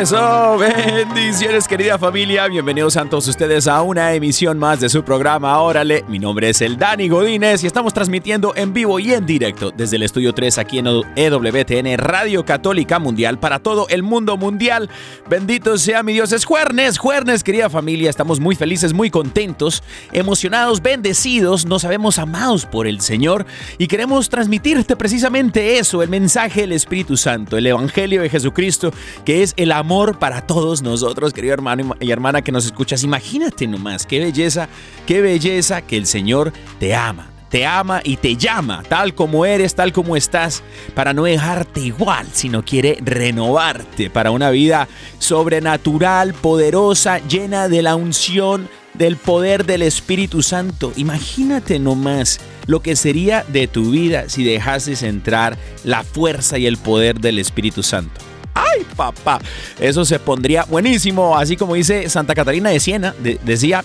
Eso, bendiciones querida familia, bienvenidos a todos ustedes a una emisión más de su programa. Órale, mi nombre es el Dani Godínez y estamos transmitiendo en vivo y en directo desde el estudio 3 aquí en EWTN Radio Católica Mundial para todo el mundo mundial. Bendito sea mi Dios, es jueves, jueves querida familia, estamos muy felices, muy contentos, emocionados, bendecidos, nos sabemos amados por el Señor y queremos transmitirte precisamente eso, el mensaje del Espíritu Santo, el Evangelio de Jesucristo, que es el amor para todos nosotros, querido hermano y hermana que nos escuchas. Imagínate nomás, qué belleza, qué belleza que el Señor te ama. Te ama y te llama, tal como eres, tal como estás, para no dejarte igual, sino quiere renovarte para una vida sobrenatural, poderosa, llena de la unción, del poder del Espíritu Santo. Imagínate nomás lo que sería de tu vida si dejases entrar la fuerza y el poder del Espíritu Santo. ¡Ay, papá! Eso se pondría buenísimo. Así como dice Santa Catarina de Siena, de- decía,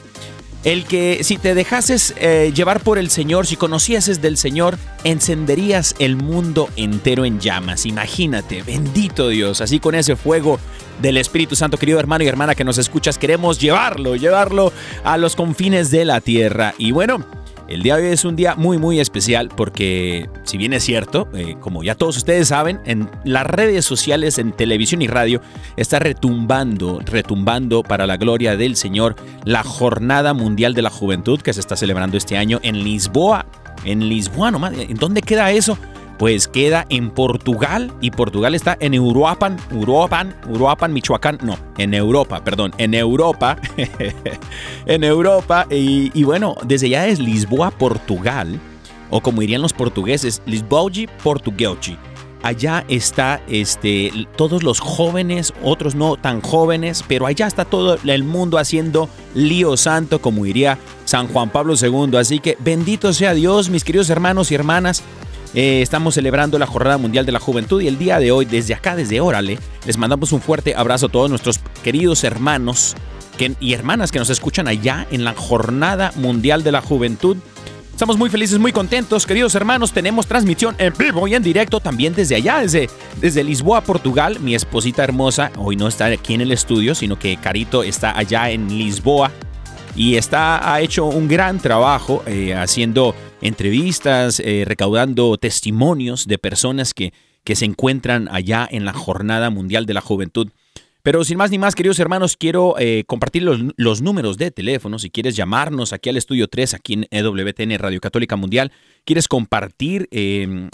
el que si te dejases eh, llevar por el Señor, si conocieses del Señor, encenderías el mundo entero en llamas. Imagínate, bendito Dios, así con ese fuego del Espíritu Santo, querido hermano y hermana que nos escuchas, queremos llevarlo, llevarlo a los confines de la tierra. Y bueno, el día de hoy es un día muy muy especial porque si bien es cierto, eh, como ya todos ustedes saben, en las redes sociales, en televisión y radio, está retumbando, retumbando para la gloria del Señor la Jornada Mundial de la Juventud que se está celebrando este año en Lisboa. En Lisboa, nomás, ¿en dónde queda eso? Pues queda en Portugal y Portugal está en Uruapan, Uruapan, Uruapan, Michoacán, no, en Europa, perdón, en Europa, en Europa y, bueno, desde ya es Lisboa, Portugal, o como dirían los portugueses, Lisboa, Portuguechi. Allá está este, todos los jóvenes, otros no tan jóvenes, pero allá está todo el mundo haciendo lío santo, como diría San Juan Pablo II. Así que bendito sea Dios, mis queridos hermanos y hermanas. Eh, estamos celebrando la Jornada Mundial de la Juventud y el día de hoy, desde acá, desde Órale, les mandamos un fuerte abrazo a todos nuestros queridos hermanos y hermanas que nos escuchan allá en la Jornada Mundial de la Juventud. Estamos muy felices, muy contentos, queridos hermanos. Tenemos transmisión en vivo y en directo también desde allá, desde, desde Lisboa, Portugal. Mi esposita hermosa hoy no está aquí en el estudio, sino que Carito está allá en Lisboa y está, ha hecho un gran trabajo eh, haciendo entrevistas, eh, recaudando testimonios de personas que, que se encuentran allá en la Jornada Mundial de la Juventud. Pero sin más ni más, queridos hermanos, quiero eh, compartir los, números de teléfono. Si quieres llamarnos aquí al estudio 3, aquí en EWTN Radio Católica Mundial, quieres compartir eh,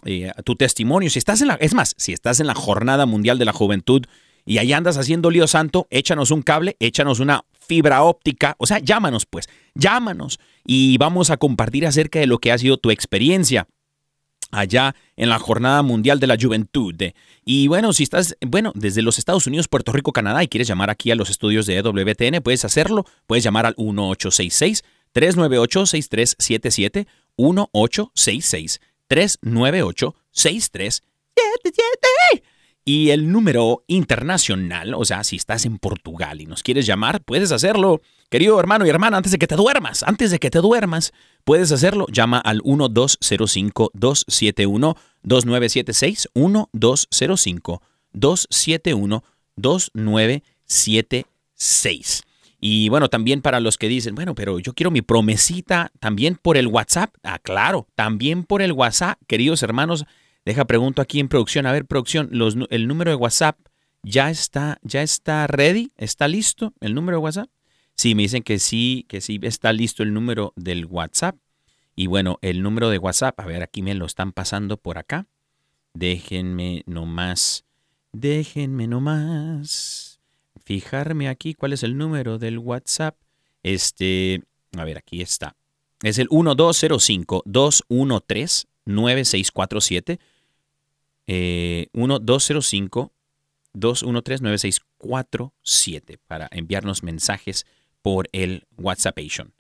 tu testimonio. Si estás en la, es más, si estás en la Jornada Mundial de la Juventud y ahí andas haciendo lío santo, échanos un cable, échanos una fibra óptica, o sea, llámanos pues, llámanos y vamos a compartir acerca de lo que ha sido tu experiencia allá en la Jornada Mundial de la Juventud. Y bueno, si estás, bueno, desde los Estados Unidos, Puerto Rico, Canadá y quieres llamar aquí a los estudios de EWTN, puedes hacerlo. Puedes llamar al 1866 398 6377 1866 398 6377 y el número internacional, o sea, si estás en Portugal y nos quieres llamar, puedes hacerlo. Querido hermano y hermana, antes de que te duermas, antes de que te duermas, puedes hacerlo. Llama al 2976 1205 271 2976. Y bueno, también para los que dicen, bueno, pero yo quiero mi promesita también por el WhatsApp. Ah, claro, también por el WhatsApp, queridos hermanos. Deja pregunto aquí en producción, a ver, producción, los, el número de WhatsApp ya está, ya está ready, está listo el número de WhatsApp. Sí, me dicen que sí, que sí está listo el número del WhatsApp. Y bueno, el número de WhatsApp, a ver, aquí me lo están pasando por acá. Déjenme nomás, déjenme nomás fijarme aquí cuál es el número del WhatsApp. Este, a ver, aquí está. Es el 1205-213-9647. Eh, 1205-213-9647 para enviarnos mensajes por el WhatsAppation.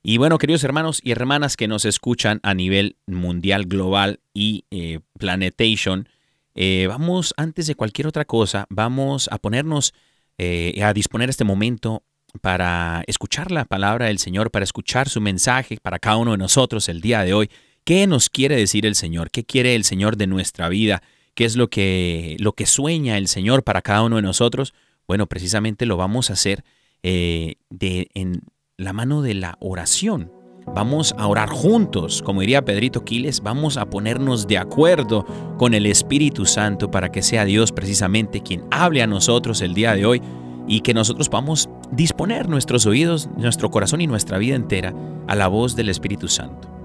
Y bueno, queridos hermanos y hermanas que nos escuchan a nivel mundial, global y eh, planetation, eh, vamos, antes de cualquier otra cosa, vamos a ponernos eh, a disponer este momento para escuchar la palabra del Señor, para escuchar su mensaje para cada uno de nosotros el día de hoy. ¿Qué nos quiere decir el Señor? ¿Qué quiere el Señor de nuestra vida? ¿Qué es lo que, lo que sueña el Señor para cada uno de nosotros? Bueno, precisamente lo vamos a hacer eh, de, en la mano de la oración. Vamos a orar juntos, como diría Pedrito Quiles, vamos a ponernos de acuerdo con el Espíritu Santo para que sea Dios precisamente quien hable a nosotros el día de hoy y que nosotros podamos disponer nuestros oídos, nuestro corazón y nuestra vida entera a la voz del Espíritu Santo.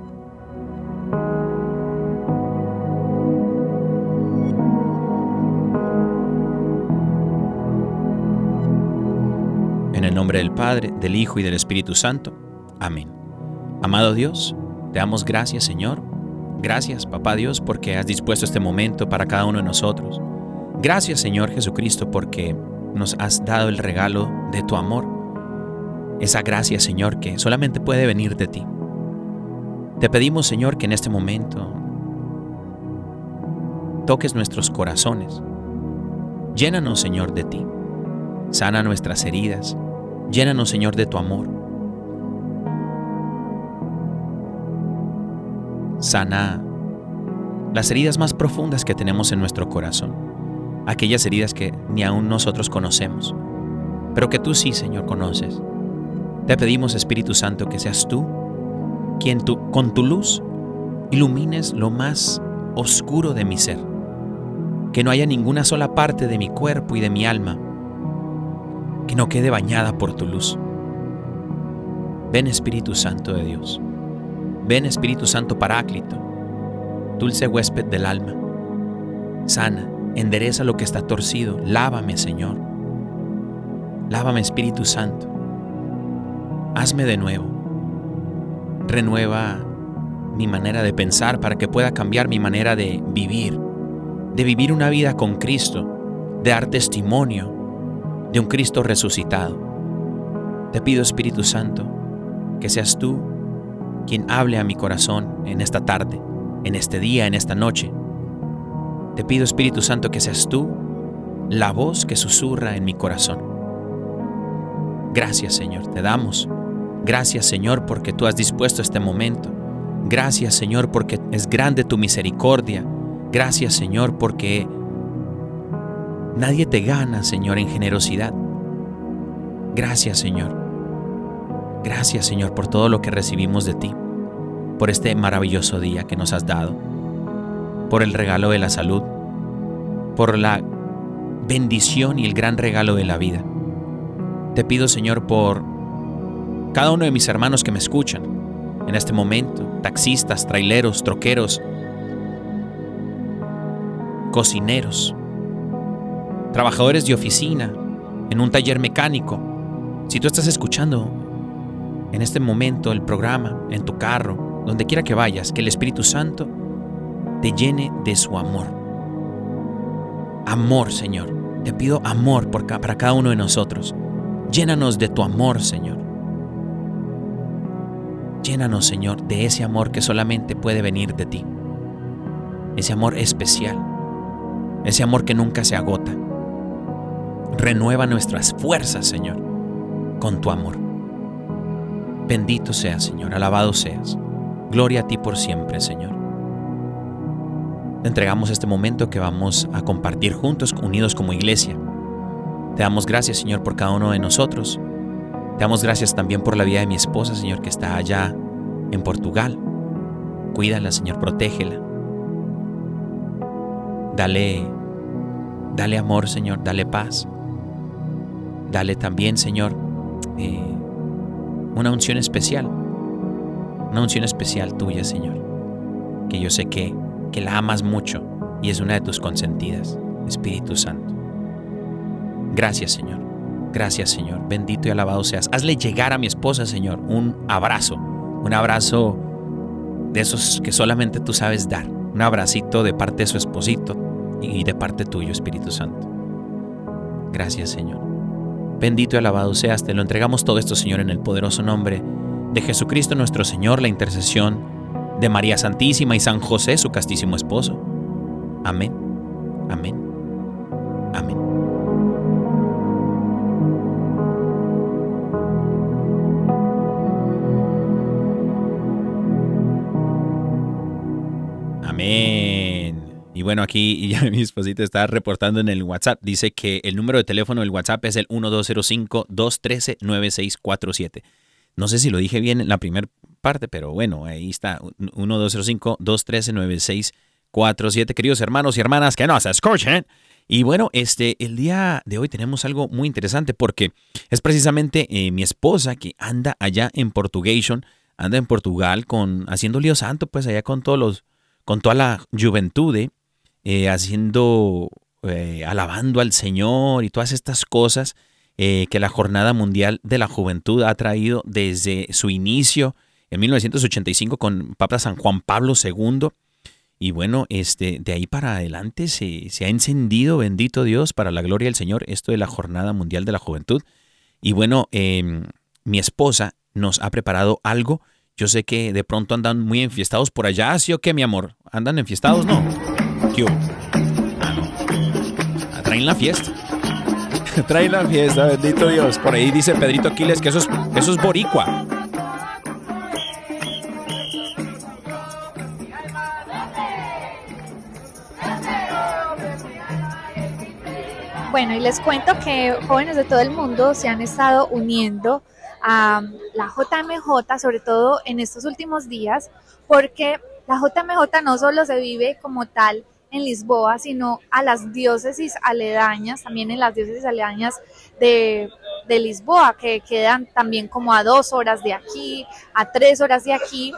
Nombre del Padre, del Hijo y del Espíritu Santo. Amén. Amado Dios, te damos gracias Señor. Gracias Papá Dios porque has dispuesto este momento para cada uno de nosotros. Gracias Señor Jesucristo porque nos has dado el regalo de tu amor. Esa gracia Señor que solamente puede venir de ti. Te pedimos Señor que en este momento toques nuestros corazones. Llénanos Señor de ti. Sana nuestras heridas. Llénanos Señor de tu amor. sana las heridas más profundas que tenemos en nuestro corazón, aquellas heridas que ni aún nosotros conocemos, pero que tú sí, Señor, conoces. Te pedimos, Espíritu Santo, que seas tú quien tú, con tu luz ilumines lo más oscuro de mi ser, que no haya ninguna sola parte de mi cuerpo y de mi alma que no quede bañada por tu luz. Ven Espíritu Santo de Dios. Ven Espíritu Santo Paráclito, dulce huésped del alma. Sana, endereza lo que está torcido. Lávame, Señor. Lávame, Espíritu Santo. Hazme de nuevo. Renueva mi manera de pensar para que pueda cambiar mi manera de vivir, de vivir una vida con Cristo, de dar testimonio de un Cristo resucitado. Te pido, Espíritu Santo, que seas tú quien hable a mi corazón en esta tarde, en este día, en esta noche. Te pido, Espíritu Santo, que seas tú la voz que susurra en mi corazón. Gracias, Señor, te damos. Gracias, Señor, porque tú has dispuesto este momento. Gracias, Señor, porque es grande tu misericordia. Gracias, Señor, porque nadie te gana, Señor, en generosidad. Gracias, Señor. Gracias Señor por todo lo que recibimos de ti, por este maravilloso día que nos has dado, por el regalo de la salud, por la bendición y el gran regalo de la vida. Te pido Señor por cada uno de mis hermanos que me escuchan en este momento, taxistas, traileros, troqueros, cocineros, trabajadores de oficina, en un taller mecánico. Si tú estás escuchando en este momento el programa, en tu carro, donde quiera que vayas, que el Espíritu Santo te llene de su amor. Amor, Señor. Te pido amor para cada uno de nosotros. Llénanos de tu amor, Señor. Llénanos, Señor, de ese amor que solamente puede venir de ti. Ese amor especial. Ese amor que nunca se agota. Renueva nuestras fuerzas, Señor, con tu amor. Bendito seas, Señor, alabado seas. Gloria a ti por siempre, Señor. entregamos este momento que vamos a compartir juntos, unidos como iglesia. Te damos gracias, Señor, por cada uno de nosotros. Te damos gracias también por la vida de mi esposa, Señor, que está allá en Portugal. Cuídala, Señor, protégela. Dale, dale amor, Señor, dale paz. Dale también, Señor, eh, una unción especial. Una unción especial tuya, Señor. Que yo sé que, que la amas mucho y es una de tus consentidas, Espíritu Santo. Gracias, Señor. Gracias, Señor. Bendito y alabado seas. Hazle llegar a mi esposa, Señor, un abrazo. Un abrazo de esos que solamente tú sabes dar. Un abracito de parte de su esposito y de parte tuyo, Espíritu Santo. Gracias, Señor. Bendito y alabado seas. Te lo entregamos todo esto, Señor, en el poderoso nombre de Jesucristo nuestro Señor, la intercesión de María Santísima y San José, su castísimo esposo. Amén. Amén. Y bueno, aquí ya mi esposita está reportando en el WhatsApp. Dice que el número de teléfono del WhatsApp es el 1205-213-9647. No sé si lo dije bien en la primera parte, pero bueno, ahí está. 1205-213-9647. Queridos hermanos y hermanas que nos escuchen. Y bueno, este, el día de hoy tenemos algo muy interesante porque es precisamente eh, mi esposa que anda allá en Portugation, anda en Portugal con, haciendo lío santo, pues allá con todos los, con toda la juventud, eh, haciendo, eh, alabando al Señor y todas estas cosas eh, que la Jornada Mundial de la Juventud ha traído desde su inicio en 1985 con Papa San Juan Pablo II. Y bueno, este, de ahí para adelante se, se ha encendido, bendito Dios, para la gloria del Señor, esto de la Jornada Mundial de la Juventud. Y bueno, em, mi esposa nos ha preparado algo. Yo sé que de pronto andan muy enfiestados por allá, ¿sí o qué, mi amor? ¿Andan enfiestados? No. ¿Qué hubo? Ah, no. Ah, Traen la fiesta. Traen la fiesta, bendito Dios. Por ahí dice Pedrito Aquiles que eso es, eso es boricua. Bueno, y les cuento que jóvenes de todo el mundo se han estado uniendo a la JMJ, sobre todo en estos últimos días, porque la JMJ no solo se vive como tal en Lisboa, sino a las diócesis aledañas, también en las diócesis aledañas de, de, Lisboa, que quedan también como a dos horas de aquí, a tres horas de aquí,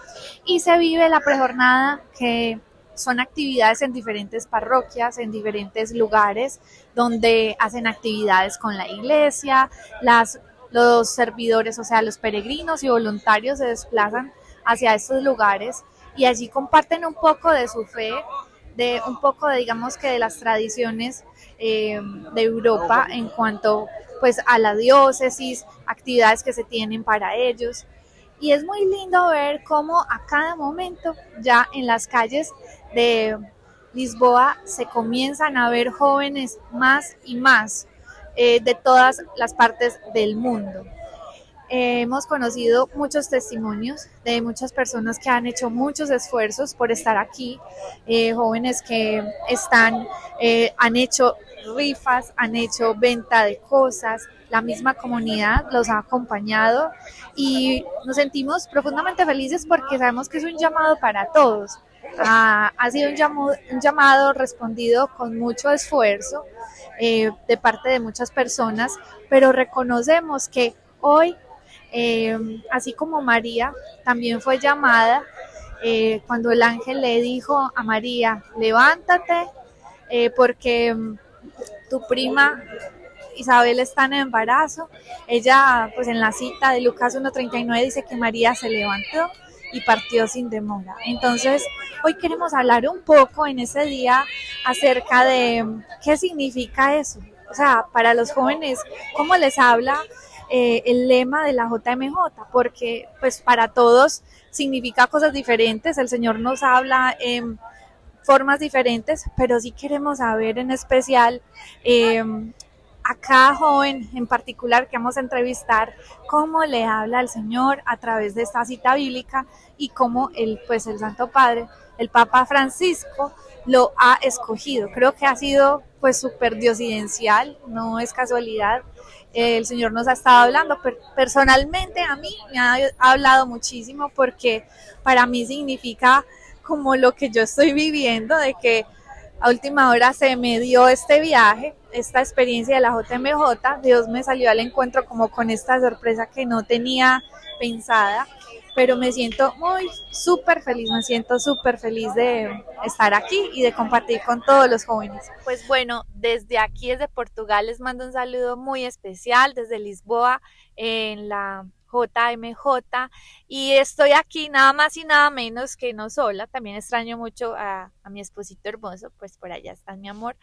y se vive la prejornada que son actividades en diferentes parroquias, en diferentes lugares, donde hacen actividades con la iglesia, las, los servidores, o sea, los peregrinos y voluntarios se desplazan hacia estos lugares y allí comparten un poco de su fe, de un poco de, digamos que de las tradiciones eh, de Europa en cuanto pues a la diócesis, actividades que se tienen para ellos. Y es muy lindo ver cómo a cada momento ya en las calles de Lisboa se comienzan a ver jóvenes más y más eh, de todas las partes del mundo. Eh, hemos conocido muchos testimonios de muchas personas que han hecho muchos esfuerzos por estar aquí, eh, jóvenes que están, eh, han hecho rifas, han hecho venta de cosas, la misma comunidad los ha acompañado y nos sentimos profundamente felices porque sabemos que es un llamado para todos. Ha sido un llamado, respondido con mucho esfuerzo eh, de parte de muchas personas, pero reconocemos que hoy eh, así como María también fue llamada eh, cuando el ángel le dijo a María, levántate eh, porque mm, tu prima Isabel está en embarazo. Ella, pues en la cita de Lucas 1.39 dice que María se levantó y partió sin demora. Entonces, hoy queremos hablar un poco en ese día acerca de mm, qué significa eso. O sea, para los jóvenes, ¿cómo les habla eh, el lema de la JMJ, porque pues para todos significa cosas diferentes, el Señor nos habla en formas diferentes, pero sí queremos saber en especial eh, a cada joven en particular que vamos a entrevistar, cómo le habla el Señor a través de esta cita bíblica y cómo el, pues el Santo Padre, el Papa Francisco, lo ha escogido. Creo que ha sido pues súper diosidencial, no es casualidad. El Señor nos ha estado hablando, personalmente a mí me ha hablado muchísimo porque para mí significa como lo que yo estoy viviendo, de que a última hora se me dio este viaje, esta experiencia de la JMJ, Dios me salió al encuentro como con esta sorpresa que no tenía pensada, pero me siento muy súper feliz, me siento súper feliz de estar aquí y de compartir con todos los jóvenes. Pues bueno, desde aquí, desde Portugal, les mando un saludo muy especial, desde Lisboa, en la JMJ y estoy aquí nada más y nada menos que no sola, también extraño mucho a, mi esposito hermoso, pues por allá está mi amor.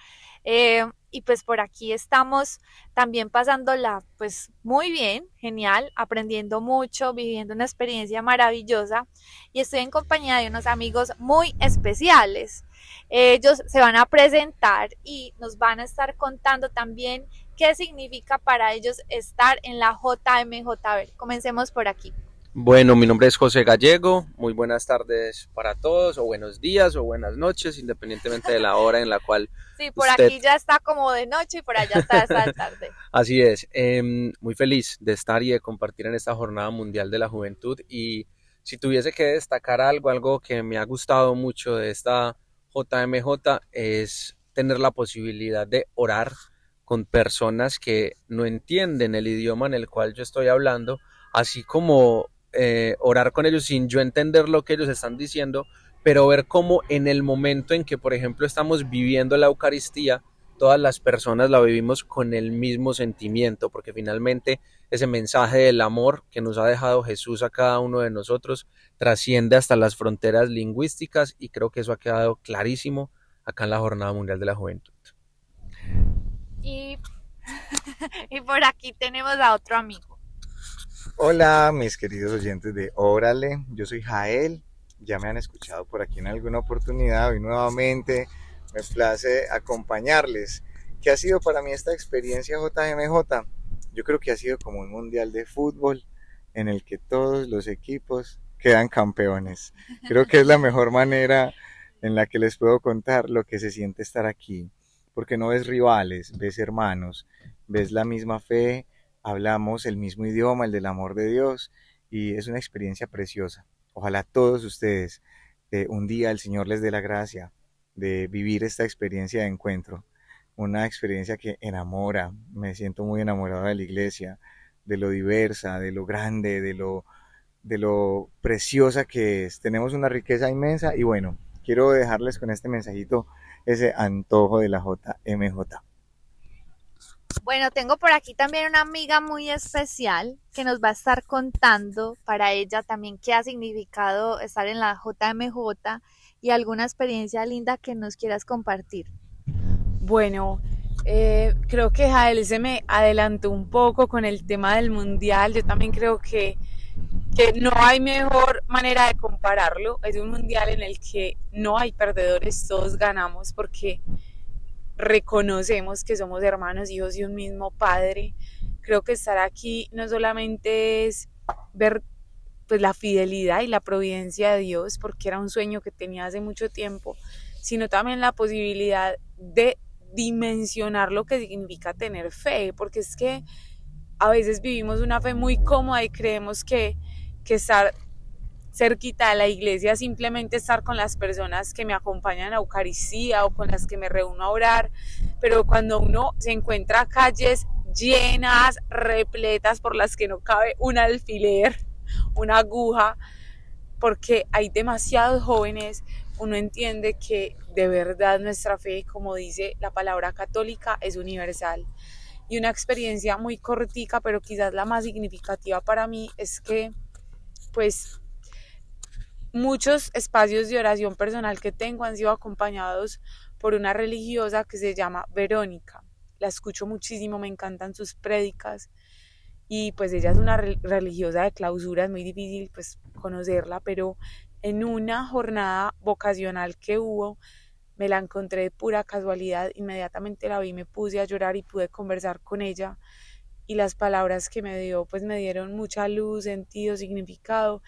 Eh, y pues por aquí estamos también pasándola pues muy bien, genial, aprendiendo mucho, viviendo una experiencia maravillosa. Y estoy en compañía de unos amigos muy especiales. Ellos se van a presentar y nos van a estar contando también qué significa para ellos estar en la JMJ. Comencemos por aquí. Bueno, mi nombre es José Gallego. Muy buenas tardes para todos, o buenos días, o buenas noches, independientemente de la hora en la cual. Sí, por aquí ya está como de noche y por allá está esta tarde. Así es. Em, muy feliz de estar y de compartir en esta Jornada Mundial de la Juventud. Y si tuviese que destacar algo, algo que me ha gustado mucho de esta JMJ es tener la posibilidad de orar con personas que no entienden el idioma en el cual yo estoy hablando, así como eh, orar con ellos sin yo entender lo que ellos están diciendo, pero ver cómo en el momento en que, por ejemplo, estamos viviendo la Eucaristía, todas las personas la vivimos con el mismo sentimiento, porque finalmente ese mensaje del amor que nos ha dejado Jesús a cada uno de nosotros trasciende hasta las fronteras lingüísticas y creo que eso ha quedado clarísimo acá en la Jornada Mundial de la Juventud. Y, y por aquí tenemos a otro amigo. Hola, mis queridos oyentes de Órale, yo soy Jael, ya me han escuchado por aquí en alguna oportunidad y nuevamente me place acompañarles. ¿Qué ha sido para mí esta experiencia JMJ? Yo creo que ha sido como un mundial de fútbol en el que todos los equipos quedan campeones. Creo que es la mejor manera en la que les puedo contar lo que se siente estar aquí porque no ves rivales, ves hermanos, ves la misma fe, hablamos el mismo idioma, el del amor de Dios, y es una experiencia preciosa. Ojalá todos ustedes eh, un día el Señor les dé la gracia de vivir esta experiencia de encuentro, una experiencia que enamora, me siento muy enamorado de la iglesia, de lo diversa, de lo grande, de lo, de lo preciosa que es. Tenemos una riqueza inmensa y bueno, quiero dejarles con este mensajito ese antojo de la JMJ. Bueno, tengo por aquí también una amiga muy especial que nos va a estar contando para ella también qué ha significado estar en la JMJ y alguna experiencia linda que nos quieras compartir. Bueno, eh, creo que Jael se me adelantó un poco con el tema del mundial. Yo también creo que que no hay mejor manera de compararlo. Es un mundial en el que no hay perdedores, todos ganamos porque reconocemos que somos hermanos, hijos de un mismo padre. Creo que estar aquí no solamente es ver pues la fidelidad y la providencia de Dios, porque era un sueño que tenía hace mucho tiempo, sino también la posibilidad de dimensionar lo que significa tener fe, porque es que a veces vivimos una fe muy cómoda y creemos que que estar cerquita de la iglesia, simplemente estar con las personas que me acompañan a Eucaristía o con las que me reúno a orar, pero cuando uno se encuentra calles llenas, repletas por las que no cabe un alfiler, una aguja, porque hay demasiados jóvenes, uno entiende que de verdad nuestra fe, como dice la palabra católica, es universal. Y una experiencia muy cortica, pero quizás la más significativa para mí es que pues muchos espacios de oración personal que tengo han sido acompañados por una religiosa que se llama Verónica. La escucho muchísimo, me encantan sus prédicas y pues ella es una religiosa de clausura, es muy difícil pues conocerla, pero en una jornada vocacional que hubo, me la encontré de pura casualidad, inmediatamente la vi, me puse a llorar y pude conversar con ella y las palabras que me dio pues me dieron mucha luz, sentido, significado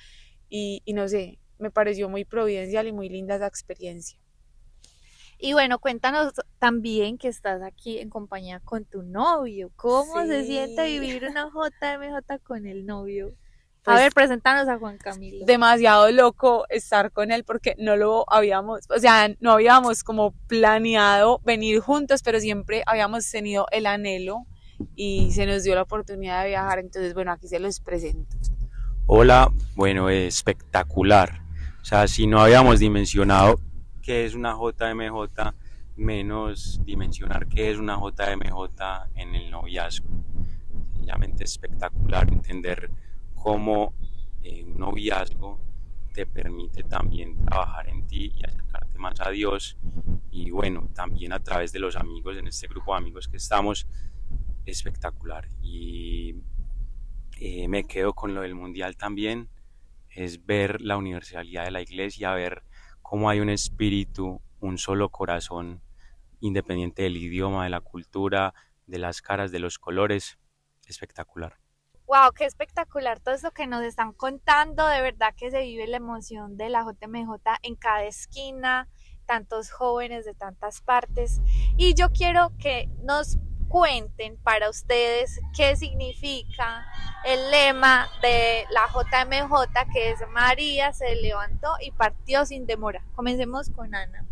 y, no sé, me pareció muy providencial y muy linda esa experiencia. Y bueno, cuéntanos también que estás aquí en compañía con tu novio. ¿Cómo se siente vivir una JMJ con el novio? A Pues, ver, preséntanos a Juan Camilo. demasiado loco estar con él porque no lo habíamos, o sea, no habíamos como planeado venir juntos, pero siempre habíamos tenido el anhelo y se nos dio la oportunidad de viajar, entonces bueno, aquí se los presento. Hola, bueno, espectacular. O sea, si no habíamos dimensionado qué es una JMJ, menos dimensionar qué es una JMJ en el noviazgo. Sencillamente espectacular entender cómo eh, un noviazgo te permite también trabajar en ti y acercarte más a Dios. Y bueno, también a través de los amigos, en este grupo de amigos que estamos, espectacular. Y eh, me quedo con lo del mundial también, es ver la universalidad de la iglesia, ver cómo hay un espíritu, un solo corazón, independiente del idioma, de la cultura, de las caras, de los colores, espectacular. Wow, qué espectacular todo esto que nos están contando. De verdad que se vive la emoción de la JMJ en cada esquina, tantos jóvenes de tantas partes. Y yo quiero que nos cuenten para ustedes qué significa el lema de la JMJ, que es María se levantó y partió sin demora. Comencemos con Ana.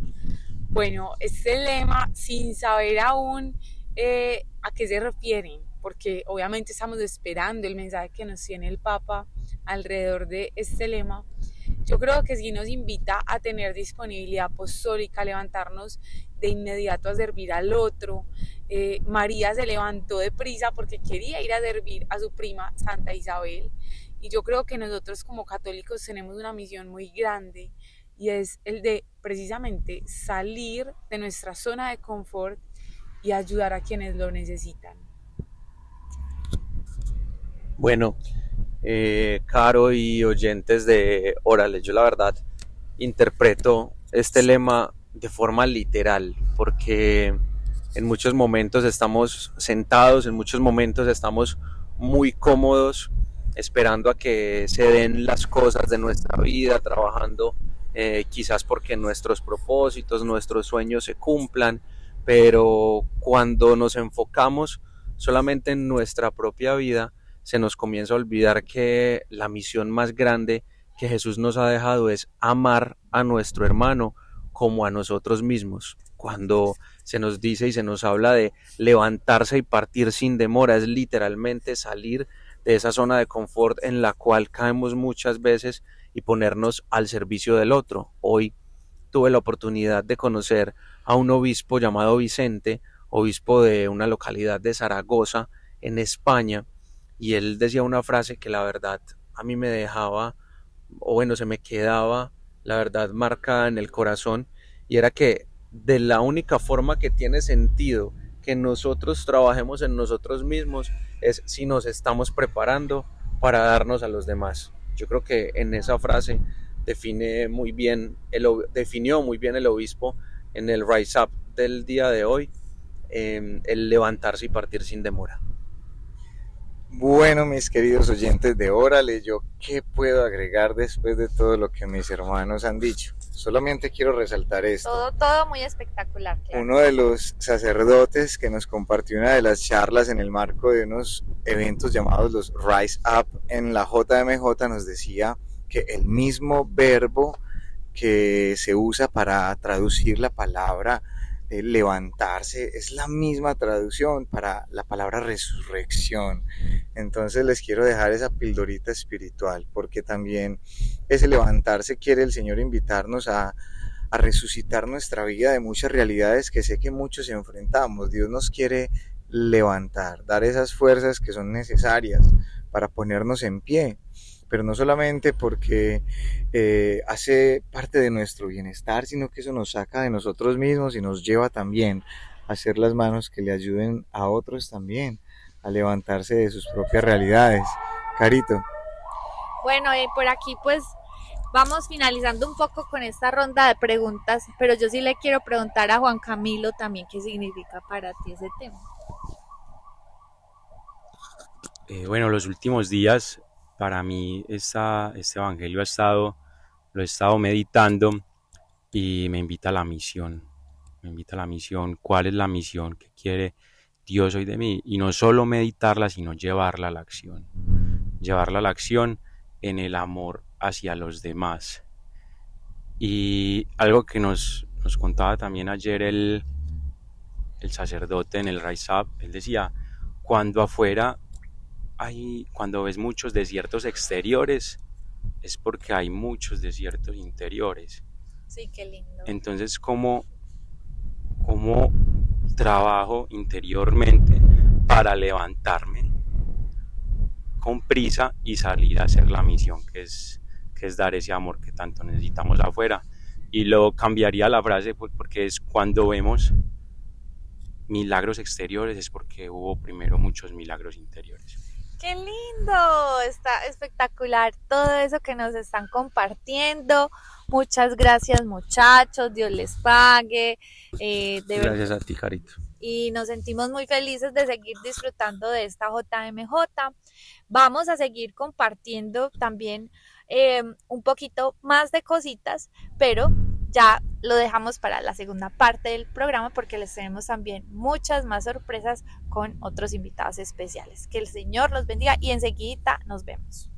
Bueno, este lema, sin saber aún eh, a qué se refieren, porque obviamente estamos esperando el mensaje que nos tiene el Papa alrededor de este lema, yo creo que sí nos invita a tener disponibilidad apostólica, a levantarnos de inmediato a servir al otro. Eh, María se levantó deprisa porque quería ir a servir a su prima Santa Isabel. Y yo creo que nosotros como católicos tenemos una misión muy grande y es el de precisamente salir de nuestra zona de confort y ayudar a quienes lo necesitan. Bueno, eh, Caro y oyentes de Órale, yo la verdad interpreto este lema de forma literal, porque en muchos momentos estamos sentados, en muchos momentos estamos muy cómodos esperando a que se den las cosas de nuestra vida, trabajando eh, quizás porque nuestros propósitos, nuestros sueños se cumplan, pero cuando nos enfocamos solamente en nuestra propia vida, se nos comienza a olvidar que la misión más grande que Jesús nos ha dejado es amar a nuestro hermano como a nosotros mismos. Cuando se nos dice y se nos habla de levantarse y partir sin demora, es literalmente salir de esa zona de confort en la cual caemos muchas veces y ponernos al servicio del otro. Hoy tuve la oportunidad de conocer a un obispo llamado Vicente, obispo de una localidad de Zaragoza, en España, y él decía una frase que la verdad a mí me dejaba, o bueno, se me quedaba, la verdad, marcada en el corazón, y era que de la única forma que tiene sentido que nosotros trabajemos en nosotros mismos es si nos estamos preparando para darnos a los demás. Yo creo que en esa frase define muy bien el, definió muy bien el obispo en el Rise Up del día de hoy, eh, el levantarse y partir sin demora. Bueno, mis queridos oyentes de Órale, yo qué puedo agregar después de todo lo que mis hermanos han dicho. Solamente quiero resaltar esto. Todo, todo muy espectacular. Claro. Uno de los sacerdotes que nos compartió una de las charlas en el marco de unos eventos llamados los Rise Up en la JMJ nos decía que el mismo verbo que se usa para traducir la palabra eh, levantarse es la misma traducción para la palabra resurrección. Entonces les quiero dejar esa pildorita espiritual porque también ese levantarse quiere el Señor invitarnos a, a resucitar nuestra vida de muchas realidades que sé que muchos enfrentamos. Dios nos quiere levantar, dar esas fuerzas que son necesarias para ponernos en pie pero no solamente porque eh, hace parte de nuestro bienestar, sino que eso nos saca de nosotros mismos y nos lleva también a hacer las manos que le ayuden a otros también a levantarse de sus propias realidades. Carito. Bueno, y por aquí pues vamos finalizando un poco con esta ronda de preguntas, pero yo sí le quiero preguntar a Juan Camilo también qué significa para ti ese tema. Eh, bueno, los últimos días para mí esta, este evangelio ha estado, lo he estado meditando y me invita a la misión. me invita a la misión, cuál es la misión que quiere Dios hoy de mí. Y no solo meditarla, sino llevarla a la acción. Llevarla a la acción en el amor hacia los demás. Y algo que nos, nos contaba también ayer el, el sacerdote en el Up, él decía, cuando afuera hay, cuando ves muchos desiertos exteriores, es porque hay muchos desiertos interiores. Sí, qué lindo. Entonces, ¿cómo, cómo trabajo interiormente para levantarme con prisa y salir a hacer la misión que es, que es dar ese amor que tanto necesitamos afuera? Y lo cambiaría la frase pues, porque es cuando vemos milagros exteriores es porque hubo primero muchos milagros interiores. Qué lindo, está espectacular todo eso que nos están compartiendo. Muchas gracias muchachos, Dios les pague. Eh, de. Gracias a ti, Carito. y nos sentimos muy felices de seguir disfrutando de esta JMJ. Vamos a seguir compartiendo también eh, un poquito más de cositas, pero ya lo dejamos para la segunda parte del programa porque les tenemos también muchas más sorpresas con otros invitados especiales. Que el Señor los bendiga y enseguida nos vemos.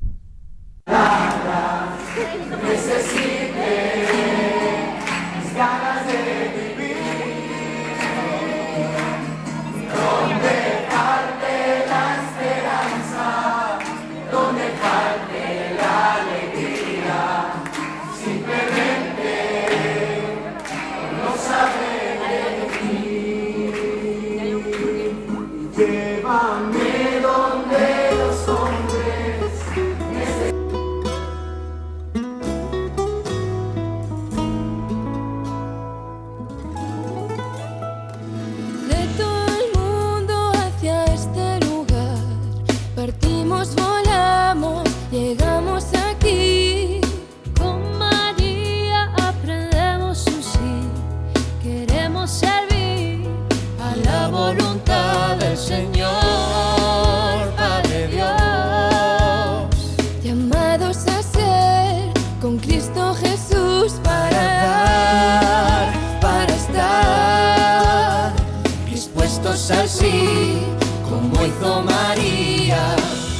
Dispuestos al sí, como hizo María.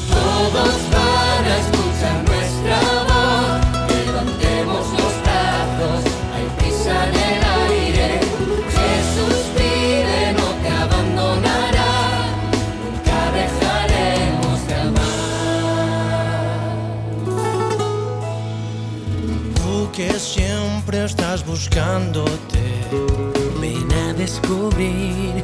Todos van a escuchar nuestra voz, levantemos los brazos, hay prisa en el aire. Jesús pide, no te abandonará, nunca dejaremos de amar. Tú que siempre estás buscándote, ven a descubrir,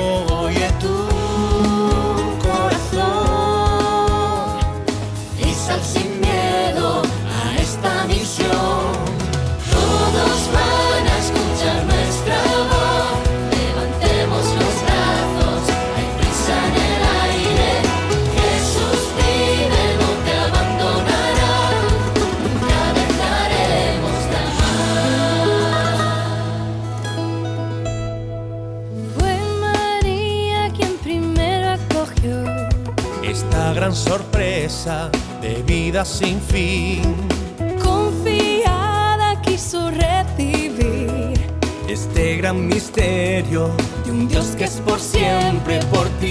de vida sin fin. confiada quiso recibir Este gran misterio de un Dios que es por siempre por ti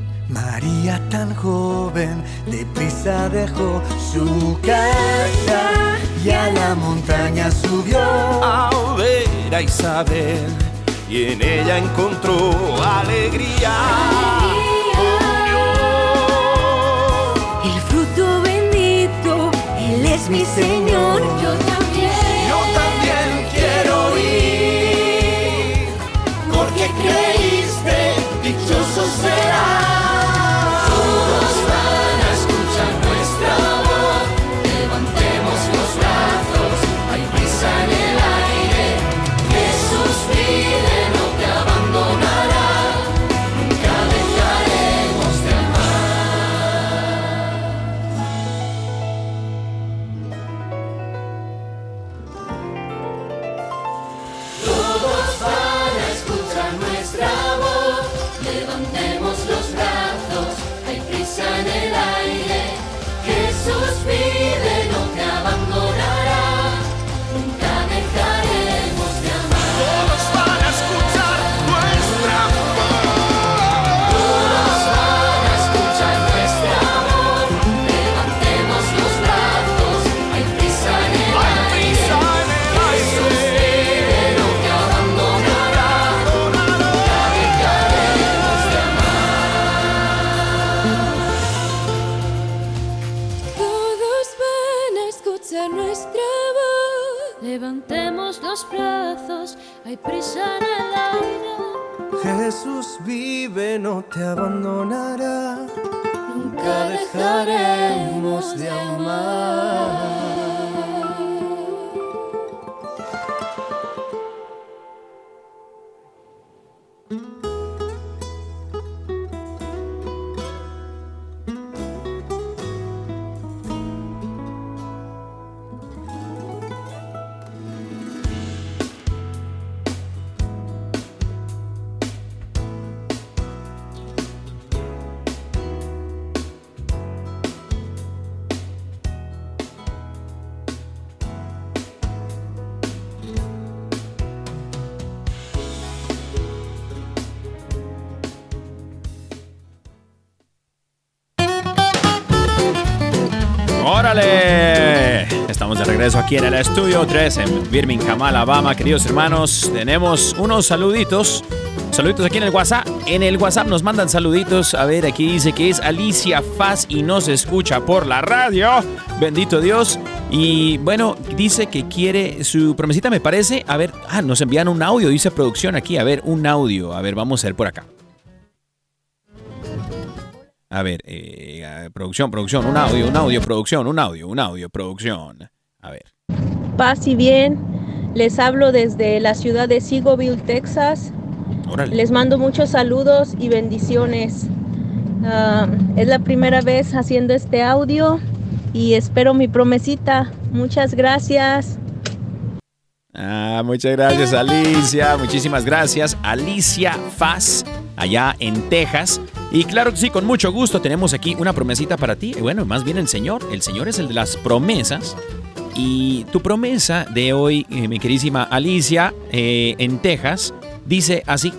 María tan joven, deprisa dejó su casa y a la montaña subió. a ver a Isabel y en ella encontró alegría. El fruto bendito, Él es mi Señor. Yo regreso aquí en el estudio 3 en Birmingham, Alabama. Queridos hermanos, tenemos unos saluditos. Saluditos aquí en el WhatsApp. En el WhatsApp nos mandan saluditos. A ver, aquí dice que es Alicia Faz y nos escucha por la radio. Bendito Dios. Y bueno, dice que quiere su promesita, me parece. A ver, ah, nos envían un audio, dice producción aquí. A ver, un audio. A ver, vamos a ver por acá. A ver, eh, producción, producción, un audio, un audio, producción, un audio, un audio, producción. A ver. Paz y bien. Les hablo desde la ciudad de Seagoville, Texas. Órale. Les mando muchos saludos y bendiciones. Ah, es la primera vez haciendo este audio y espero mi promesita. Muchas gracias. Ah, muchas gracias, Alicia. Muchísimas gracias, Alicia Faz, allá en Texas. Y claro que sí, con mucho gusto tenemos aquí una promesita para ti. Y Bueno, más bien el Señor. El Señor es el de las promesas. Y tu promesa de hoy, eh, mi queridísima Alicia, eh, en Texas, dice así.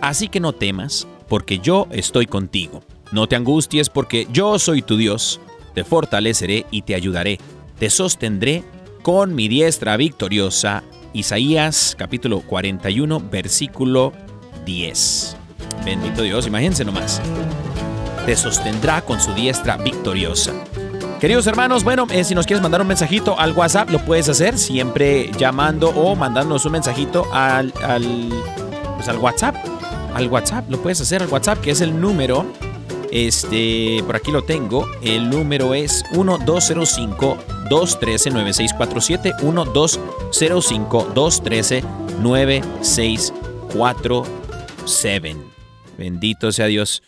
Así que no temas, porque yo estoy contigo. No te angusties, porque yo soy tu Dios. Te fortaleceré y te ayudaré. Te sostendré con mi diestra victoriosa. Isaías capítulo 41, versículo 10. Bendito Dios, imagínense nomás. Te sostendrá con su diestra victoriosa. Queridos hermanos, bueno, eh, si nos quieres mandar un mensajito al WhatsApp, lo puedes hacer siempre llamando o mandándonos un mensajito al, al, pues, al WhatsApp. al WhatsApp. Lo puedes hacer al WhatsApp, que es el número. Este, por aquí lo tengo. El número es 1205 213 9647 1205 213 9647. Bendito sea Dios.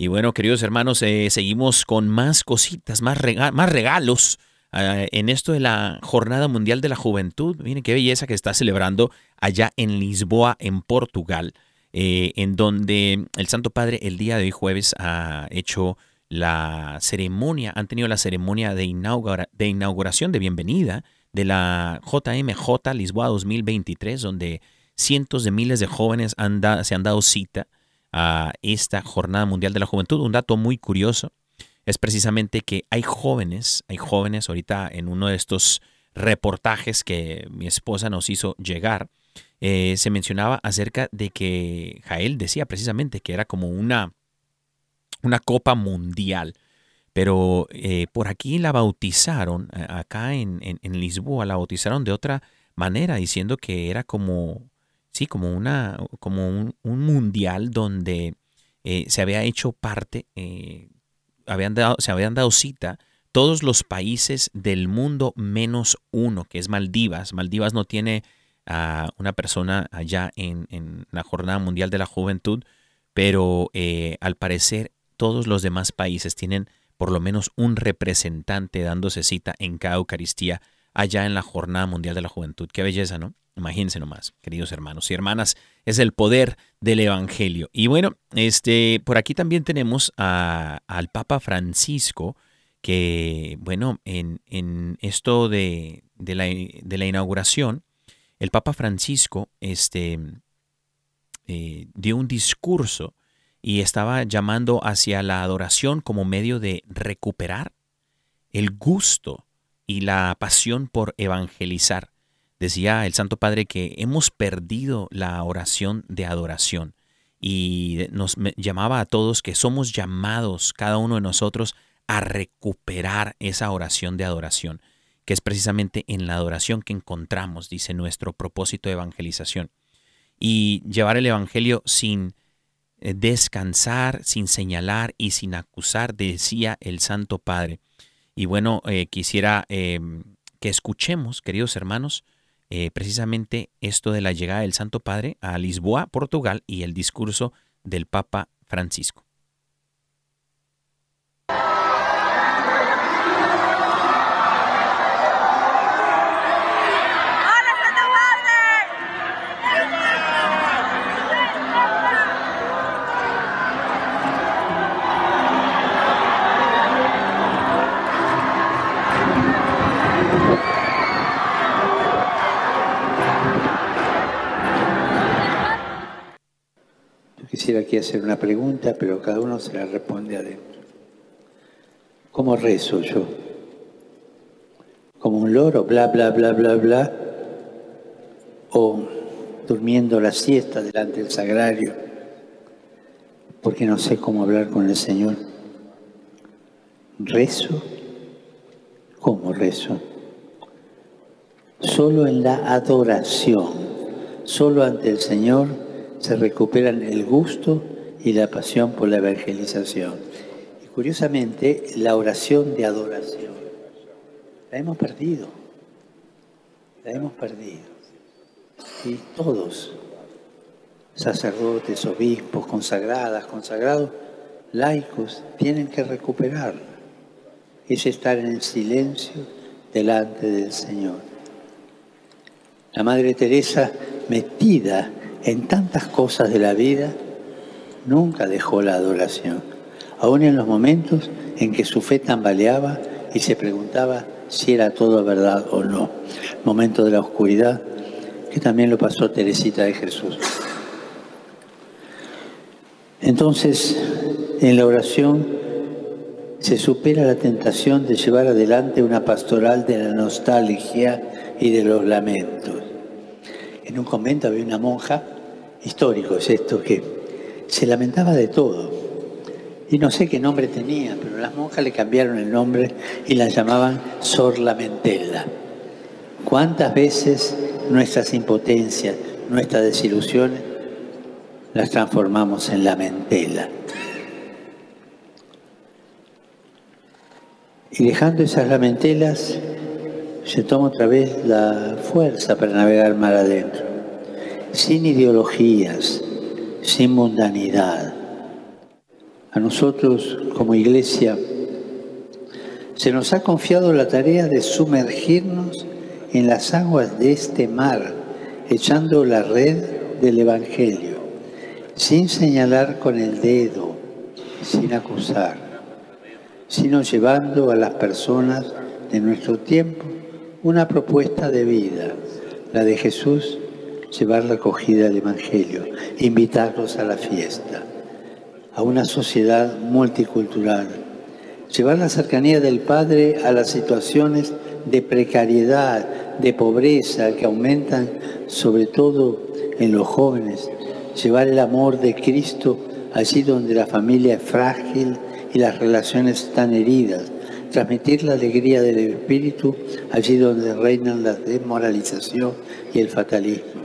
Y bueno, queridos hermanos, eh, seguimos con más cositas, más, más regalos eh, en esto de la Jornada Mundial de la Juventud. Miren qué belleza que está celebrando allá en Lisboa, en Portugal, eh, en donde el Santo Padre el día de hoy jueves ha hecho la ceremonia, han tenido la ceremonia de, inaugura- de inauguración de bienvenida de la JMJ Lisboa 2023, donde cientos de miles de jóvenes han se han dado cita a esta Jornada Mundial de la Juventud. Un dato muy curioso es precisamente que hay jóvenes, hay jóvenes ahorita en uno de estos reportajes que mi esposa nos hizo llegar, eh, se mencionaba acerca de que Jael decía precisamente que era como una, una copa mundial. Pero eh, por aquí la bautizaron, acá en- en Lisboa, la bautizaron de otra manera, diciendo que era como, sí, como, una, como un, un mundial donde eh, se había hecho parte, eh, habían dado, se habían dado cita todos los países del mundo menos uno, que es Maldivas. Maldivas no tiene a una persona allá en, en la Jornada Mundial de la Juventud, pero eh, al parecer todos los demás países tienen por lo menos un representante dándose cita en cada Eucaristía allá en la Jornada Mundial de la Juventud. Qué belleza, ¿no? Imagínense nomás, queridos hermanos y hermanas, es el poder del Evangelio. Y bueno, este, por aquí también tenemos al Papa Francisco, que, bueno, en, en esto de, de la, de la inauguración, el Papa Francisco este, eh, dio un discurso y estaba llamando hacia la adoración como medio de recuperar el gusto y la pasión por evangelizar. Decía el Santo Padre que hemos perdido la oración de adoración y nos llamaba a todos que somos llamados, cada uno de nosotros, a recuperar esa oración de adoración, que es precisamente en la adoración que encontramos, dice nuestro propósito de evangelización. Y llevar el Evangelio sin eh, descansar, sin señalar y sin acusar, decía el Santo Padre. Y bueno, eh, quisiera eh, que escuchemos, queridos hermanos, eh, precisamente esto de la llegada del Santo Padre a Lisboa, Portugal, y el discurso del Papa Francisco. Quisiera aquí hacer una pregunta, pero cada uno se la responde adentro. ¿Cómo rezo yo? ¿Como un loro, bla, bla, bla, bla, bla? ¿O durmiendo la siesta delante del sagrario? Porque no sé cómo hablar con el Señor. ¿Rezo? ¿Cómo rezo? Solo en la adoración, solo ante el Señor se recuperan el gusto y la pasión por la evangelización. Y curiosamente, la oración de adoración la hemos perdido. La hemos perdido. Y todos, sacerdotes, obispos, consagradas, consagrados, laicos, tienen que recuperarla. Es estar en silencio delante del Señor. La Madre Teresa, metida en tantas cosas de la vida, nunca dejó la adoración, aun en los momentos en que su fe tambaleaba y se preguntaba si era todo verdad o no. Momento de la oscuridad, que también lo pasó Teresita de Jesús. Entonces, en la oración se supera la tentación de llevar adelante una pastoral de la nostalgia y de los lamentos. En un convento había una monja, histórico es esto, que se lamentaba de todo. Y no sé qué nombre tenía, pero las monjas le cambiaron el nombre y la llamaban Sor Lamentella. ¿Cuántas veces nuestras impotencias, nuestras desilusiones las transformamos en lamentela. Y dejando esas lamentelas, se toma otra vez la fuerza para navegar mar adentro, sin ideologías, sin mundanidad. A nosotros como iglesia se nos ha confiado la tarea de sumergirnos en las aguas de este mar, echando la red del Evangelio, sin señalar con el dedo, sin acusar, sino llevando a las personas de nuestro tiempo una propuesta de vida, la de Jesús, llevar la acogida del Evangelio, invitarlos a la fiesta, a una sociedad multicultural, llevar la cercanía del Padre a las situaciones de precariedad, de pobreza que aumentan sobre todo en los jóvenes, llevar el amor de Cristo allí donde la familia es frágil y las relaciones están heridas, transmitir la alegría del Espíritu allí donde reinan la desmoralización y el fatalismo.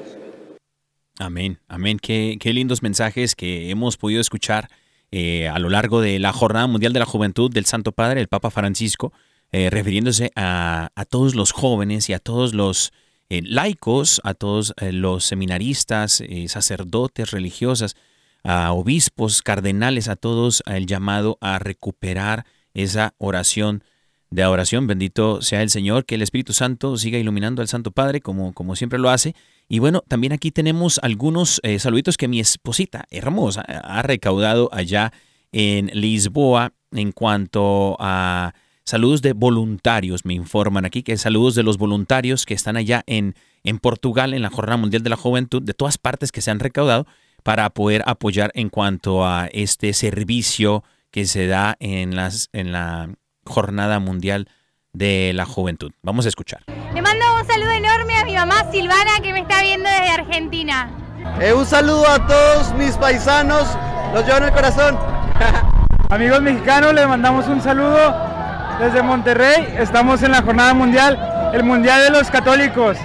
Amén, amén. Qué, qué lindos mensajes que hemos podido escuchar eh, a lo largo de la Jornada Mundial de la Juventud del Santo Padre, el Papa Francisco, eh, refiriéndose a, a, todos los jóvenes y a todos los eh, laicos, a todos los seminaristas, sacerdotes, religiosas, a obispos, cardenales, a todos el llamado a recuperar esa oración de oración. Bendito sea el Señor, que el Espíritu Santo siga iluminando al Santo Padre como, como siempre lo hace. Y bueno, también aquí tenemos algunos eh, saluditos que mi esposita hermosa ha recaudado allá en Lisboa en cuanto a saludos de voluntarios. Me informan aquí que saludos de los voluntarios que están allá en, en Portugal en la Jornada Mundial de la Juventud, de todas partes que se han recaudado para poder apoyar en cuanto a este servicio que se da en, las, en la Jornada Mundial de la Juventud. Vamos a escuchar. Le mando un saludo enorme a mi mamá Silvana que me está viendo desde Argentina. Eh, un saludo a todos mis paisanos, los llevo en el corazón. Amigos mexicanos, les mandamos un saludo desde Monterrey. Estamos en la Jornada Mundial, el Mundial de los Católicos.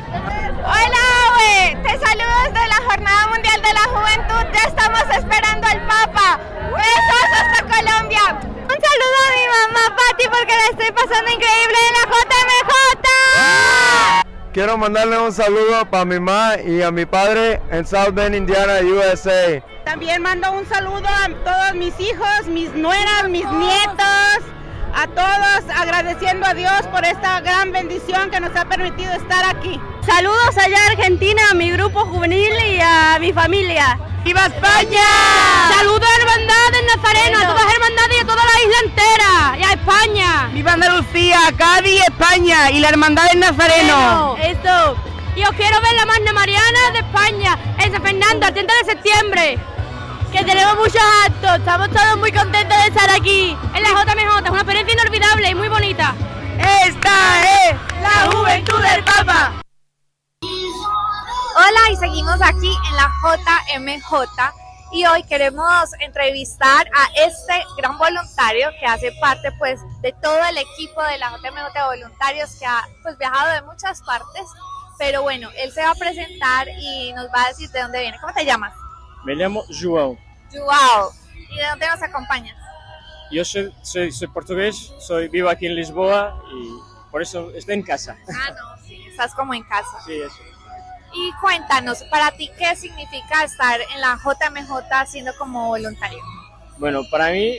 Hola, Te saludo desde la Jornada Mundial de la Juventud. Ya estamos esperando al Papa. Besos hasta Colombia. Un saludo a mi mamá Patti porque la estoy pasando increíble en la JMJ. Quiero mandarle un saludo para mi mamá y a mi padre en South Bend, Indiana, USA. También mando un saludo a todos mis hijos, mis nueras, mis nietos, a todos agradeciendo a Dios por esta gran bendición que nos ha permitido estar aquí. Saludos allá a Argentina, a mi grupo juvenil y a mi familia. ¡Viva España! Saludos a Hermandad del Nazareno, a todas las hermandades y a toda la isla entera, y a España. ¡Viva Andalucía, Cádiz, España y la Hermandad del Nazareno! Eso. Y os quiero ver la Magna Mariana de España, en San Fernando, el 30 de septiembre. Que tenemos muchos actos, estamos todos muy contentos de estar aquí en la JMJ, es una experiencia inolvidable y muy bonita. Esta es la juventud del Papa. Hola y seguimos aquí en la JMJ y hoy queremos entrevistar a este gran voluntario que hace parte pues de todo el equipo de la JMJ de voluntarios que ha pues viajado de muchas partes, pero bueno, él se va a presentar y nos va a decir de dónde viene. ¿Cómo te llamas? Me llamo João. Joao. ¿Y de dónde nos acompañas? Yo soy, soy, soy portugués, soy, vivo aquí en Lisboa y por eso estoy en casa. Ah, no, sí, estás como en casa. Sí, eso. Y cuéntanos, para ti, ¿qué significa estar en la JMJ siendo como voluntario? Bueno, para mí,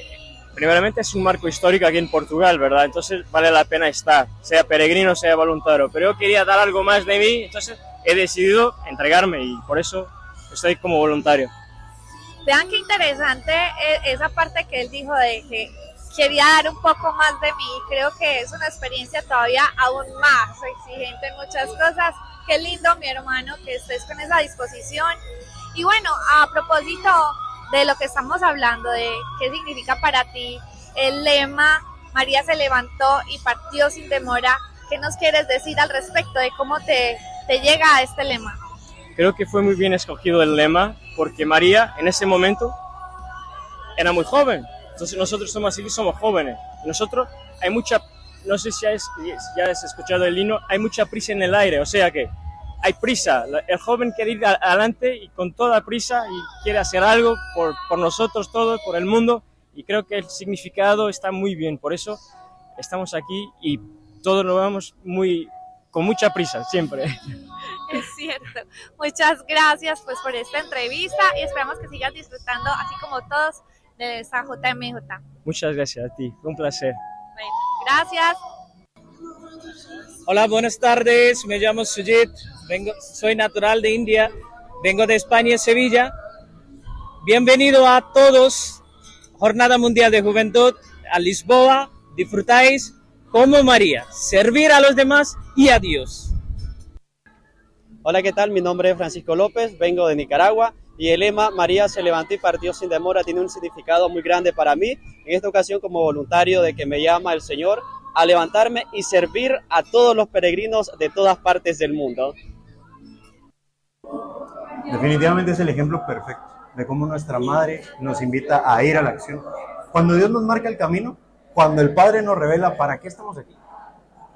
primeramente es un marco histórico aquí en Portugal, ¿verdad? Entonces vale la pena estar, sea peregrino, sea voluntario. Pero yo quería dar algo más de mí, entonces he decidido entregarme y por eso estoy como voluntario. Vean qué interesante e- esa parte que él dijo de que quería dar un poco más de mí. Creo que es una experiencia todavía aún más exigente en muchas cosas. Qué lindo, mi hermano, que estés con esa disposición. Y bueno, a propósito de lo que estamos hablando, de qué significa para ti el lema María se levantó y partió sin demora, ¿qué nos quieres decir al respecto de cómo te, te llega a este lema? Creo que fue muy bien escogido el lema porque María en ese momento era muy joven. Entonces nosotros somos así, somos jóvenes. Nosotros hay mucha, no sé si has, ya has escuchado el himno, hay mucha prisa en el aire. O sea que hay prisa. El joven quiere ir adelante y con toda prisa y quiere hacer algo por, por nosotros todos, por el mundo. Y creo que el significado está muy bien. Por eso estamos aquí y todos lo vamos muy, con mucha prisa, siempre. Es cierto. Muchas gracias pues por esta entrevista y esperamos que sigas disfrutando así como todos de esta JMJ. Muchas gracias a ti, un placer. Bueno, gracias. Hola, buenas tardes. Me llamo Sujit. Vengo, soy natural de India. Vengo de España, Sevilla. Bienvenido a todos. Jornada Mundial de Juventud a Lisboa. Disfrutáis como María. Servir a los demás y a Dios. Hola, ¿qué tal? Mi nombre es Francisco López, vengo de Nicaragua y el lema María se levantó y partió sin demora tiene un significado muy grande para mí, en esta ocasión como voluntario de que me llama el Señor a levantarme y servir a todos los peregrinos de todas partes del mundo. Definitivamente es el ejemplo perfecto de cómo nuestra madre nos invita a ir a la acción. Cuando Dios nos marca el camino, cuando el Padre nos revela para qué estamos aquí,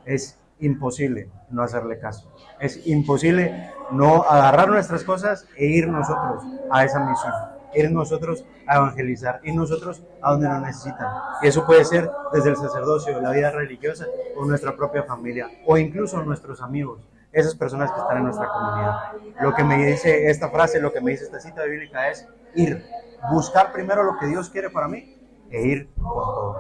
es imposible no hacerle caso. Es imposible no agarrar nuestras cosas e ir nosotros a esa misión, ir nosotros a evangelizar, ir nosotros a donde nos necesitan. Y eso puede ser desde el sacerdocio, la vida religiosa o nuestra propia familia o incluso nuestros amigos, esas personas que están en nuestra comunidad. Lo que me dice esta frase, lo que me dice esta cita bíblica es ir, buscar primero lo que Dios quiere para mí e ir con todo.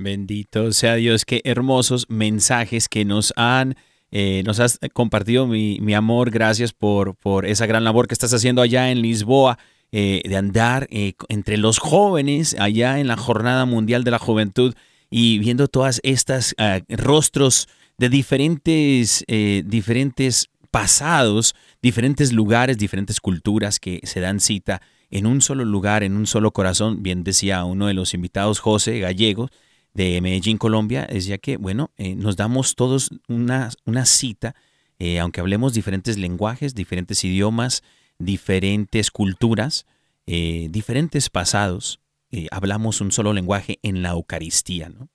Bendito sea Dios, qué hermosos mensajes que nos han, eh, nos has compartido, mi, mi amor. Gracias por, por esa gran labor que estás haciendo allá en Lisboa, eh, de andar eh, entre los jóvenes allá en la Jornada Mundial de la Juventud y viendo todas estas ah, rostros de diferentes, eh, diferentes pasados, diferentes lugares, diferentes culturas que se dan cita en un solo lugar, en un solo corazón. Bien decía uno de los invitados, José Gallego, de Medellín, Colombia, decía que, bueno, eh, nos damos todos una, una cita, eh, aunque hablemos diferentes lenguajes, diferentes idiomas, diferentes culturas, eh, diferentes pasados, hablamos un solo lenguaje en la Eucaristía, ¿no?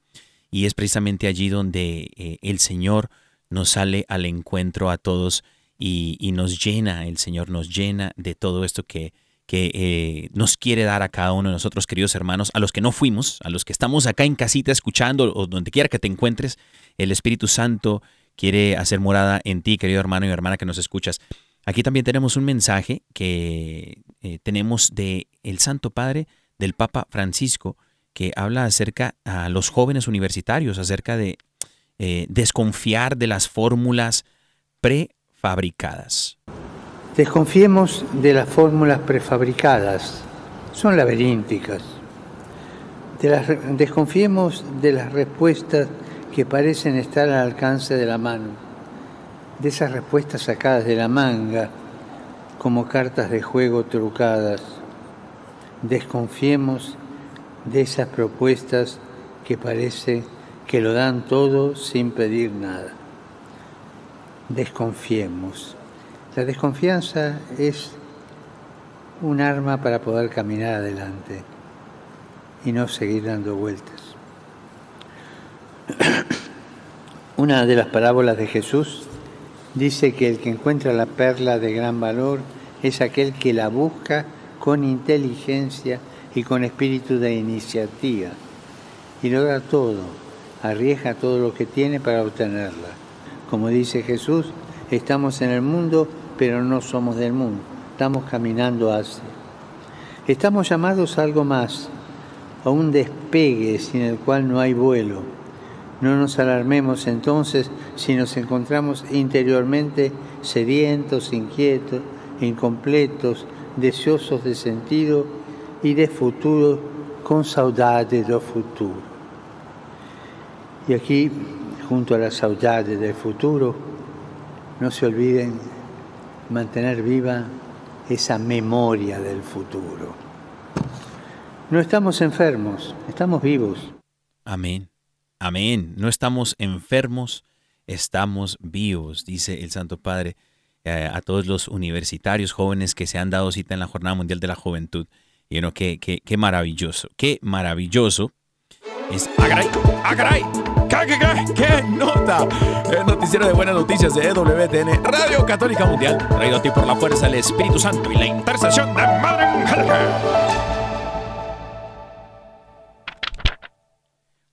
Y es precisamente allí donde el Señor nos sale al encuentro a todos y, y nos llena, el Señor nos llena de todo esto que, que eh, nos quiere dar a cada uno de nosotros, queridos hermanos, a los que no fuimos, a los que estamos acá en casita escuchando o donde quiera que te encuentres, el Espíritu Santo quiere hacer morada en ti, querido hermano y hermana que nos escuchas. Aquí también tenemos un mensaje que eh, tenemos de el Santo Padre, del Papa Francisco, que habla acerca a los jóvenes universitarios, acerca de eh, desconfiar de las fórmulas prefabricadas. Desconfiemos de las fórmulas prefabricadas, son laberínticas. Desconfiemos de las respuestas que parecen estar al alcance de la mano, de esas respuestas sacadas de la manga como cartas de juego trucadas. Desconfiemos de esas propuestas que parece que lo dan todo sin pedir nada. Desconfiemos. La desconfianza es un arma para poder caminar adelante y no seguir dando vueltas. Una de las parábolas de Jesús dice que el que encuentra la perla de gran valor es aquel que la busca con inteligencia y con espíritu de iniciativa y logra todo, arriesga todo lo que tiene para obtenerla. Como dice Jesús, estamos en el mundo, pero no somos del mundo, estamos caminando hacia. Estamos llamados a algo más, a un despegue sin el cual no hay vuelo. No nos alarmemos entonces si nos encontramos interiormente sedientos, inquietos, incompletos, deseosos de sentido y de futuro, con saudade do futuro. Y aquí, junto a la saudade del futuro, no se olviden mantener viva esa memoria del futuro. No estamos enfermos, estamos vivos. Amén. Amén. No estamos enfermos, estamos vivos, dice el Santo Padre eh, a todos los universitarios jóvenes que se han dado cita en la Jornada Mundial de la Juventud. Y bueno, qué, qué, qué maravilloso, qué maravilloso es Agaray, Agaray. ¿Qué, qué, qué, qué nota? El noticiero de buenas noticias de EWTN, Radio Católica Mundial, traído a ti por la fuerza del Espíritu Santo y la intercesión de Madre Angélica.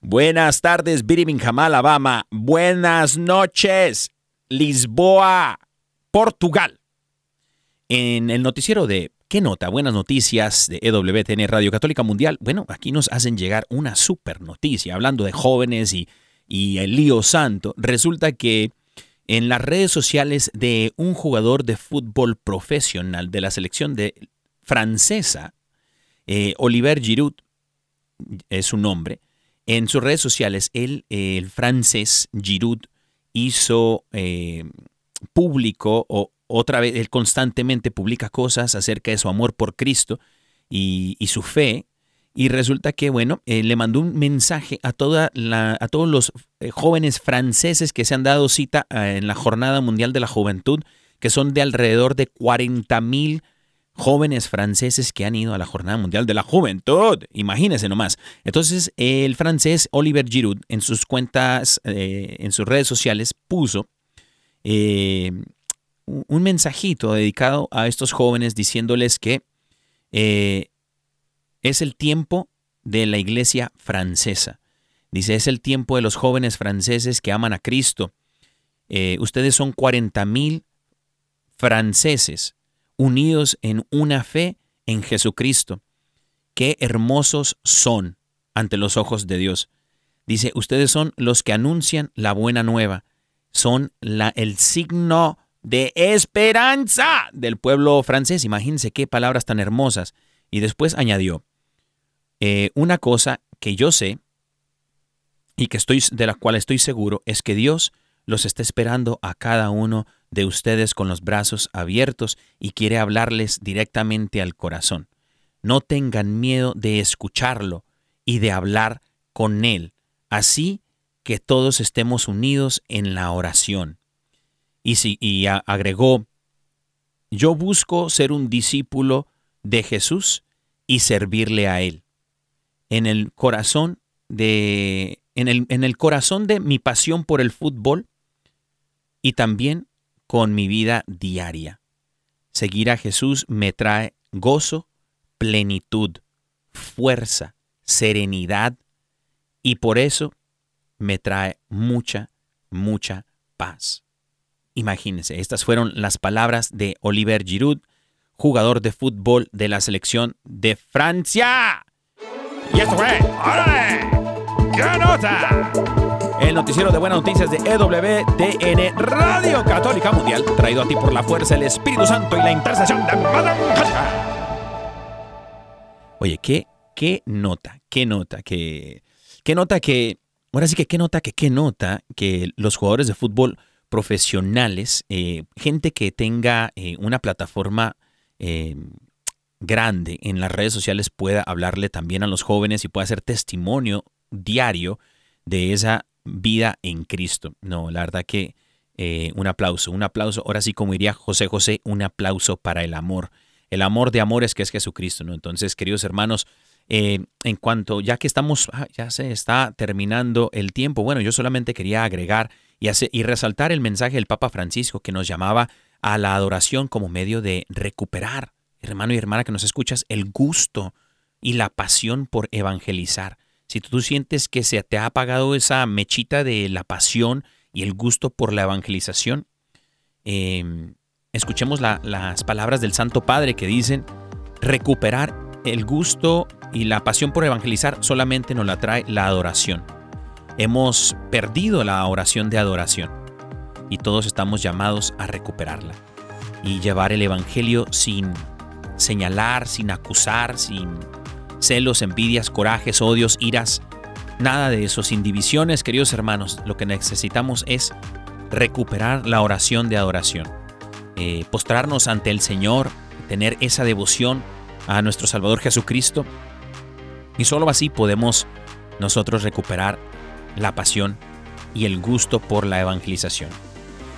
Buenas tardes, Birmingham, Alabama. Buenas noches, Lisboa, Portugal. En el noticiero de ¿Qué nota? Buenas noticias de EWTN Radio Católica Mundial. Bueno, aquí nos hacen llegar una super noticia, hablando de jóvenes y, el lío santo. Resulta que en las redes sociales de un jugador de fútbol profesional de la selección francesa, eh, Oliver Giroud es su nombre, en sus redes sociales, él, el francés Giroud, hizo eh, público o otra vez, él constantemente publica cosas acerca de su amor por Cristo y, su fe. Y resulta que, bueno, eh, le mandó un mensaje a, toda la, a todos los eh, jóvenes franceses que se han dado cita eh, en la Jornada Mundial de la Juventud, que son de alrededor de 40 mil jóvenes franceses que han ido a la Jornada Mundial de la Juventud. Imagínense nomás. Entonces, el francés Oliver Giroud en sus cuentas, en sus redes sociales, puso un mensajito dedicado a estos jóvenes diciéndoles que eh, es el tiempo de la iglesia francesa. Dice, es el tiempo de los jóvenes franceses que aman a Cristo. Eh, ustedes son 40 mil franceses unidos en una fe en Jesucristo. Qué hermosos son ante los ojos de Dios. Dice, ustedes son los que anuncian la buena nueva. Son la, el signo de esperanza del pueblo francés. Imagínense qué palabras tan hermosas. Y después añadió, eh, una cosa que yo sé y que estoy, de la cual estoy seguro es que Dios los está esperando a cada uno de ustedes con los brazos abiertos y quiere hablarles directamente al corazón. No tengan miedo de escucharlo y de hablar con Él, así que todos estemos unidos en la oración. Y, si, y agregó, yo busco ser un discípulo de Jesús y servirle a Él. En el corazón de, en el, en el corazón de mi pasión por el fútbol y también con mi vida diaria. Seguir a Jesús me trae gozo, plenitud, fuerza, serenidad y por eso me trae mucha, mucha paz. Imagínense, estas fueron las palabras de Oliver Giroud, jugador de fútbol de la selección de Francia. Y esto fue, ¡órale! ¡Qué nota! El noticiero de buenas noticias de EWTN Radio Católica Mundial, traído a ti por la fuerza del Espíritu Santo y la intercesión de Madre. Oye, qué, qué nota, qué nota, que, qué nota que, ahora sí que qué nota, que qué nota que los jugadores de fútbol profesionales, eh, gente que tenga eh, una plataforma eh, grande en las redes sociales pueda hablarle también a los jóvenes y pueda hacer testimonio diario de esa vida en Cristo. No, la verdad que un aplauso, un aplauso. Ahora sí, como diría José José, un aplauso para el amor. El amor de amores que es Jesucristo, ¿no? Entonces, queridos hermanos, en cuanto, ya que estamos, ah, ya se está terminando el tiempo, bueno, yo solamente quería agregar y, resaltar el mensaje del Papa Francisco que nos llamaba a la adoración como medio de recuperar, hermano y hermana que nos escuchas, el gusto y la pasión por evangelizar. Si tú sientes que se te ha apagado esa mechita de la pasión y el gusto por la evangelización, eh, escuchemos la- las palabras del Santo Padre que dicen, recuperar el gusto y la pasión por evangelizar solamente nos la trae la adoración. Hemos perdido la oración de adoración y todos estamos llamados a recuperarla y llevar el Evangelio sin señalar, sin acusar, sin celos, envidias, corajes, odios, iras, nada de eso, sin divisiones, queridos hermanos. Lo que necesitamos es recuperar la oración de adoración, eh, postrarnos ante el Señor, tener esa devoción a nuestro Salvador Jesucristo y solo así podemos nosotros recuperar la pasión y el gusto por la evangelización.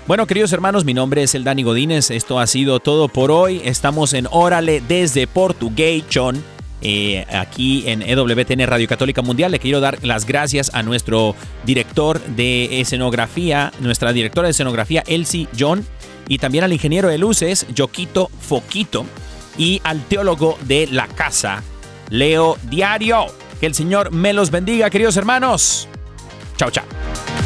Bueno, queridos hermanos, mi nombre es el Dani Godínez. Esto ha sido todo por hoy. Estamos en Órale desde Portugation. eh, aquí en EWTN Radio Católica Mundial. Le quiero dar las gracias a nuestro director de escenografía, nuestra directora de escenografía, Elsie John, y también al ingeniero de luces, Yoquito Foquito, y al teólogo de la casa, Leo Diario. Que el Señor me los bendiga, queridos hermanos. Ciao ciao.